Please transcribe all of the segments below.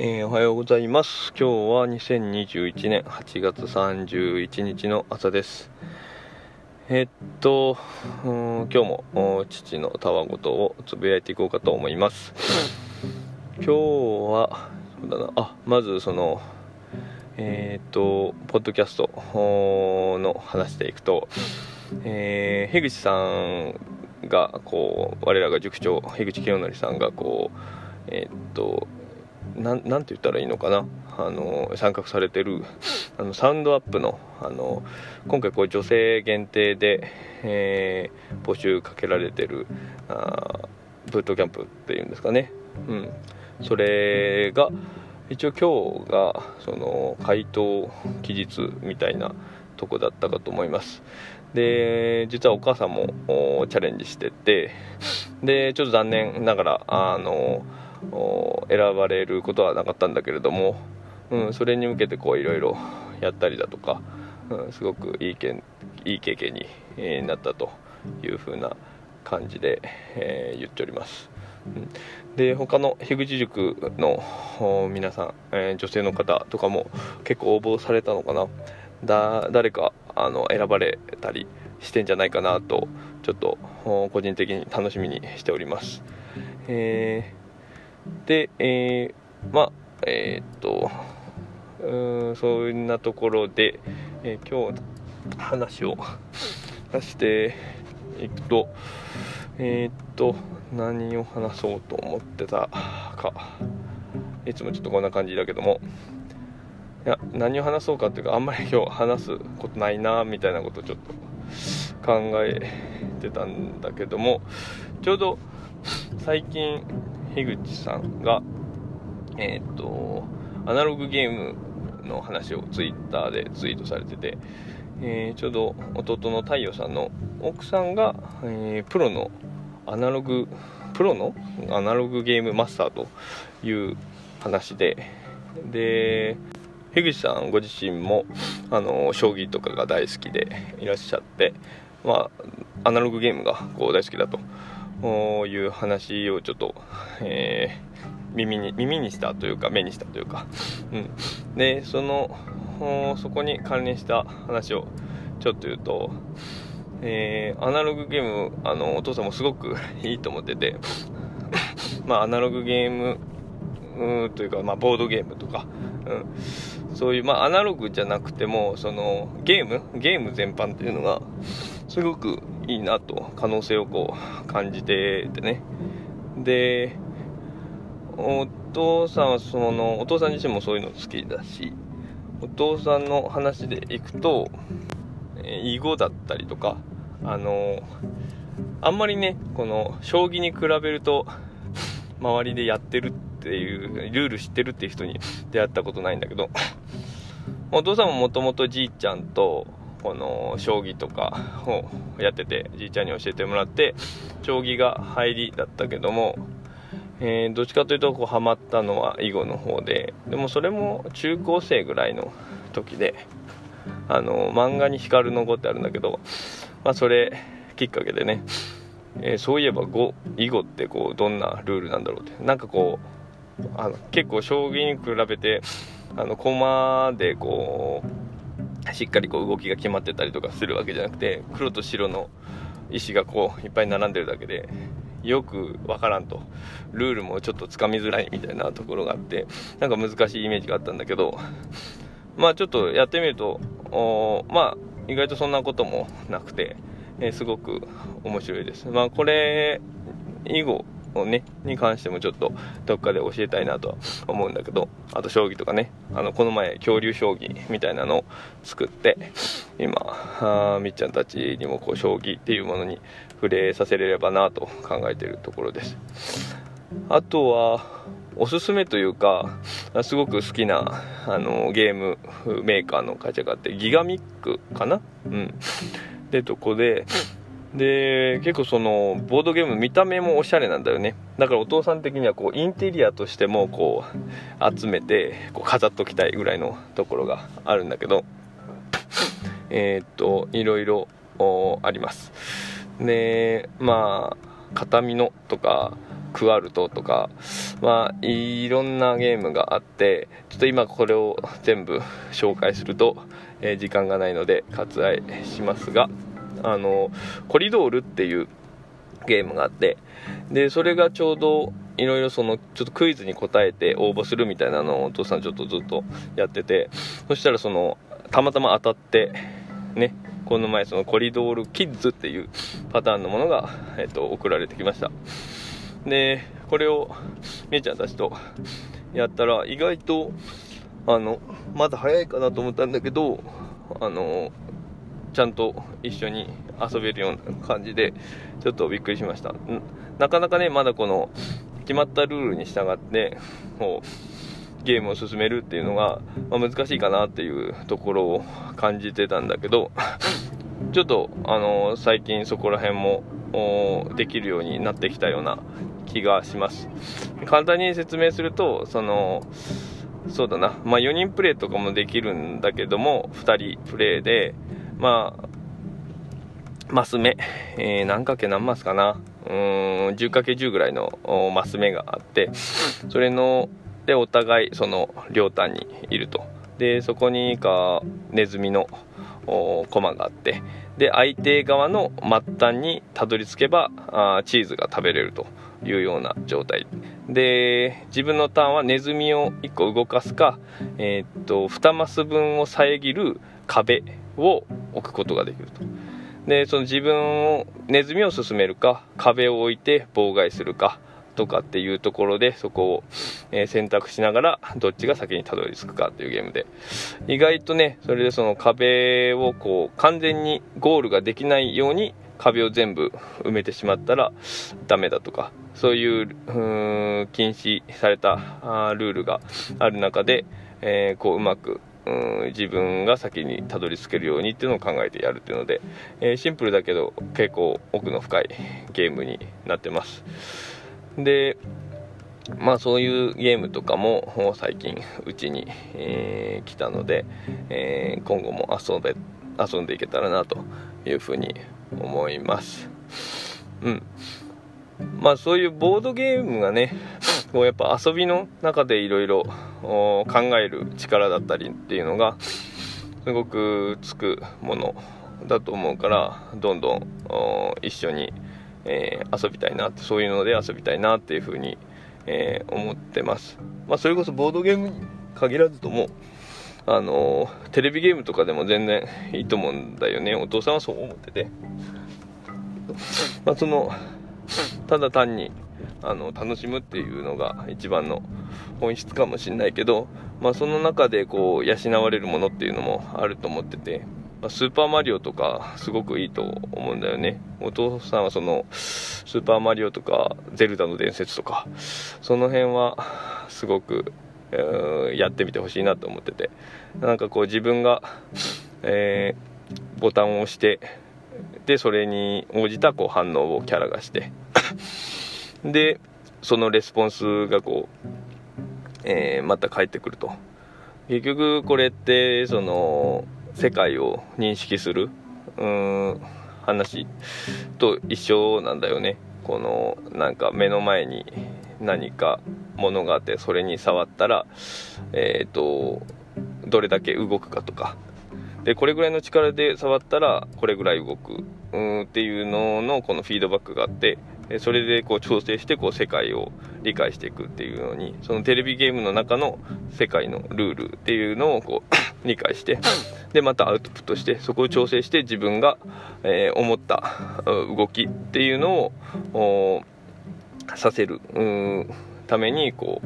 えー、おはようございます。今日は2021年8月31日の朝です。え、っと今日も父のたわごとをつぶやいていこうかと思います。今日はそうだな。あまずそのえー、っとポッドキャストの話でいくと、えー、樋口さんがこう我らが塾長樋口清則さんがこうえー、っとななんて言ったらいいのかな？あの参画されてるあのサウンドアップのあの今回こう女性限定で、えー、募集かけられてるあブートキャンプっていうんですかね、うん、それが一応今日がその回答期日みたいなとこだったかと思います。で実はお母さんもチャレンジしててでちょっと残念ながらあの選ばれることはなかったんだけれども、うん、それに向けてこういろいろやったりだとか、うん、すごくいいけんいい経験に、えー、なったというふうな感じで、えー、言っております。で他の樋口塾の皆さん、えー、女性の方とかも結構応募されたのかな。だ誰かあの選ばれたりしてんじゃないかなとちょっと個人的に楽しみにしております、えで、えー、まあ、えー、っと、うん、そんなところで、えー、今日話を出していくと、えー、っと、何を話そうと思ってたか、いつもちょっとこんな感じだけども、いや、何を話そうかっていうか、あんまり今日話すことないな、みたいなことをちょっと考えてたんだけども、ちょうど最近、樋口さんが、えっ、と、アナログゲームの話をツイッターでツイートされてて、えー、ちょうど弟の太陽さんの奥さんが、えー、プロのアナログ、プロの？アナログゲームマスターという話で、で、樋口さんご自身も、あの、将棋とかが大好きでいらっしゃって、まあ、アナログゲームがこう大好きだという話をちょっと、えー、耳に耳にしたというか目にしたというか、うん、でそのそこに関連した話をちょっと言うと、えー、アナログゲームあのお父さんもすごく いいと思ってて。まあアナログゲームというか、まあ、ボードゲームとか、うん、そういう、まあ、アナログじゃなくてもそのゲーム？ゲーム全般っていうのがすごくいいなと可能性をこう感じててね。でお父さんはそのお父さん自身もそういうの好きだしお父さんの話でいくと、囲碁だったりとかあのあんまりねこの将棋に比べると周りでやってるっていうルール知ってるっていう人に出会ったことないんだけどお父さんももともとじいちゃんとこの将棋とかをやっててじいちゃんに教えてもらって将棋が入りだったけども、えー、どっちかというとこうハマったのは囲碁の方ででもそれも中高生ぐらいの時であの漫画に光の碁ってあるんだけど、まあ、それきっかけでね、えー、そういえば碁囲碁ってこうどんなルールなんだろうってなんかこうあの結構将棋に比べてあの駒でこう しっかりこう動きが決まってたりとかするわけじゃなくて黒と白の石がこういっぱい並んでるだけでよくわからんと。ルールもちょっとつかみづらいみたいなところがあってなんか難しいイメージがあったんだけどまあちょっとやってみるとまあ意外とそんなこともなくて、えー、すごく面白いです。まあこれ以後をね、に関してもちょっとどっかで教えたいなとは思うんだけど、あと将棋とかね、あの、この前恐竜将棋みたいなのを作って、今、あみっちゃんたちにもこう将棋っていうものに触れさせれればなと考えているところです。あとは、おすすめというか、すごく好きなあのゲームメーカーの会社があって、ギガミックかな？うん。で、とこで、で結構そのボードゲーム見た目もおしゃれなんだよね。だからお父さん的にはこうインテリアとしてもこう集めてこう飾っときたいぐらいのところがあるんだけどえー、っといろいろあります。でまあ形見のとかクアルトとか、まあ、いろんなゲームがあってちょっと今これを全部紹介すると、えー、時間がないので割愛しますがあのコリドールっていうゲームがあってでそれがちょうどいろいろそのちょっとクイズに答えて応募するみたいなのをお父さんちょっとずっとやっててそしたらそのたまたま当たってねこの前そのコリドールキッズっていうパターンのものが、えっと、送られてきました。でこれをみえちゃんたちとやったら意外とあのまだ早いかなと思ったんだけどあのちゃんと一緒に遊べるような感じでちょっとびっくりしました。なかなかねまだこの決まったルールに従ってこうゲームを進めるっていうのが、まあ、難しいかなっていうところを感じてたんだけど ちょっとあの最近そこら辺もできるようになってきたような気がします。簡単に説明するとそのそうだな、まあ、4人プレイとかもできるんだけども2人プレイでまあマス目、えー、何かけ何マスかな。うん 10×10 ぐらいのマス目があってそれのでお互いその両端にいると。でそこにかネズミのコマがあって。で相手側の末端にたどり着けばあチーズが食べれるというような状態。で自分のターンはネズミを1個動かすか、えー、っと2マス分を遮る壁を置くことができると。でその自分をネズミを進めるか壁を置いて妨害するかとかっていうところでそこを、え、選択しながらどっちが先にたどり着くかっていうゲームで。意外とねそれでその壁をこう完全にゴールができないように壁を全部埋めてしまったらダメだとかそういう禁止されたルールがある中で、えー、こううまくうん自分が先にたどり着けるようにっていうのを考えてやるっていうので、えー、シンプルだけど結構奥の深いゲームになってます。でまあそういうゲームとかも最近うちに、えー、来たので、えー、今後も遊べ遊んでいけたらなというふうに思います。うん。まあそういうボードゲームがねこうやっぱ遊びの中でいろいろ考える力だったりっていうのがすごくつくものだと思うからどんどん一緒に、えー、遊びたいなってそういうので遊びたいなっていうふうに、えー、思ってます、まあ、それこそボードゲームに限らずともあのテレビゲームとかでも全然いいと思うんだよね。お父さんはそう思ってて、まあ、そのただ単にあの楽しむっていうのが一番の本質かもしれないけど、まあ、その中でこう養われるものっていうのもあると思ってて、まあ、スーパーマリオとかすごくいいと思うんだよね。お父さんはそのスーパーマリオとかゼルダの伝説とかその辺はすごく、やってみてほしいなと思ってて。なんかこう自分が、えー、ボタンを押してでそれに応じたこう反応をキャラがして。でそのレスポンスがこう、えー、また返ってくると。結局これってその世界を認識するうん話と一緒なんだよね。このなんか目の前に何かものがあってそれに触ったらえっ、ー、とどれだけ動くかとか。でこれぐらいの力で触ったらこれぐらい動くうんっていうののこのフィードバックがあってそれでこう調整してこう世界を理解していくっていうのにそのテレビゲームの中の世界のルールっていうのをこう 理解してでまたアウトプットしてそこを調整して自分が、えー、思った動きっていうのをさせるためにこ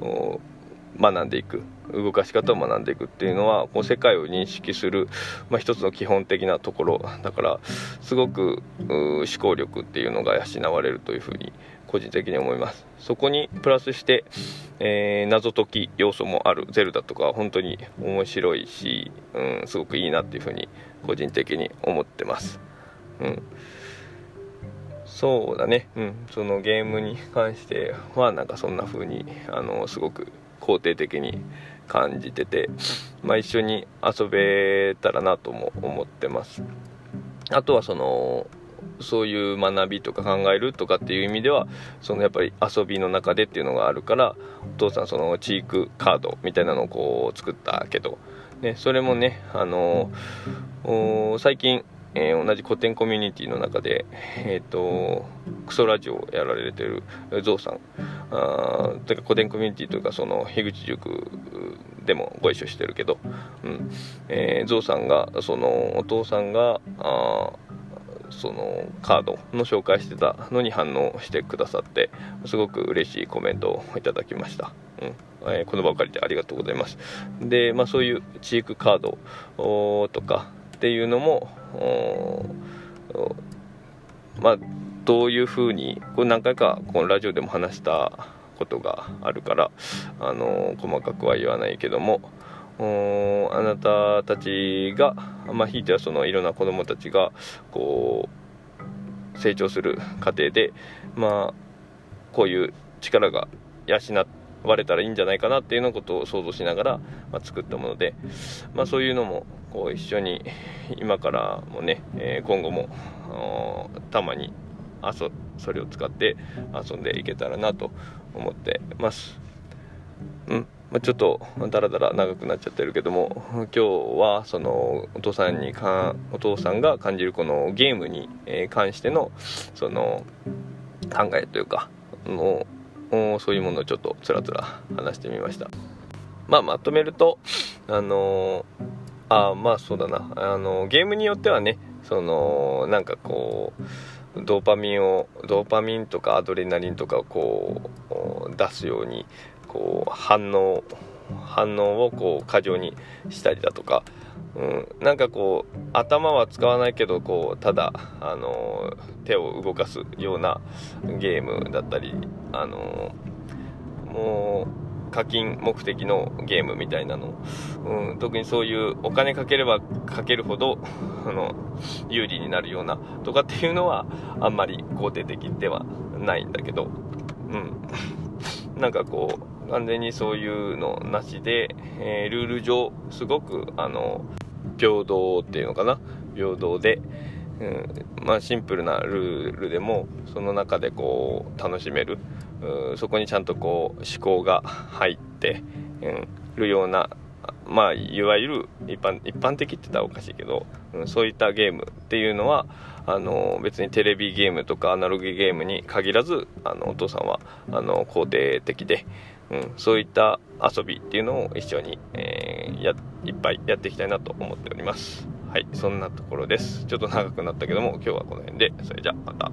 う学んでいく。動かし方を学んでいくっていうのはこう世界を認識する、まあ、一つの基本的なところ。だからすごく思考力っていうのが養われるというふうに個人的に思います。そこにプラスして、えー、謎解き要素もある。ゼルダとか本当に面白いし、うん、すごくいいなっていうふうに個人的に思ってます。うん。そうだね、うん、そのゲームに関してはなんかそんな風にあのすごく肯定的に感じてて、まあ、一緒に遊べたらなとも思ってます。あとはそのそういう学びとか考えるとかっていう意味ではそのやっぱり遊びの中でっていうのがあるからお父さんそのチークカードみたいなのをこう作ったけど、ね、それもねあの最近えー、同じ古典コミュニティの中で、えっ、ー、と、クソラジオをやられてるゾウさん、あてか古典コミュニティというか、その、樋口塾でもご一緒してるけど、うん、えー、ゾウさんが、その、お父さんが、あそのカードの紹介してたのに反応してくださってすごく嬉しいコメントをいただきました、うん。えー、この場を借りてありがとうございます。で、まあ、そういうチークカードとかっていうのもまあどういうふうにこれ何回かこのラジオでも話したことがあるからあの細かくは言わないけどもあなたたちがまあひいてはそのいろんな子供たちがこう成長する過程でまあこういう力が養って割れたらいいんじゃないかなっていうのことを想像しながら、まあ、作ったもので、まあ、そういうのもこう一緒に今からもね、えー、今後もたまにそそれを使って遊んでいけたらなと思ってます。うんまあ、ちょっとだらだら長くなっちゃってるけども今日はそのお父さんにかお父さんが感じるこのゲームに関してのその考えというかのそういうものをちょっとつらつら話してみました。まあまとめるとあのあまあそうだな。あのゲームによってはねそのなんかこうドーパミンをドーパミンとかアドレナリンとかをこう出すようにこう反応反応をこう過剰にしたりだとかうん、なんかこう頭は使わないけどこうただ、あの手を動かすようなゲームだったり、あのもう課金目的のゲームみたいなの、うん、特にそういうお金かければかけるほどあの有利になるようなとかっていうのはあんまり肯定的ではないんだけど、うん、なんかこう完全にそういうのなしで、えー、ルール上すごくあの平等っていうのかな？平等で、うんまあ、シンプルなルールでもその中でこう楽しめる、そこにちゃんとこう思考が入って、うん、るようなまあ、いわゆる一般一般的って言ったらおかしいけど、うん、そういったゲームっていうのはあの別にテレビゲームとかアナログゲームに限らずあのお父さんはあの肯定的で、うん、そういった遊びっていうのを一緒に、えー、やいっぱいやっていきたいなと思っております。はいそんなところです。ちょっと長くなったけども今日はこの辺で。それじゃあまた。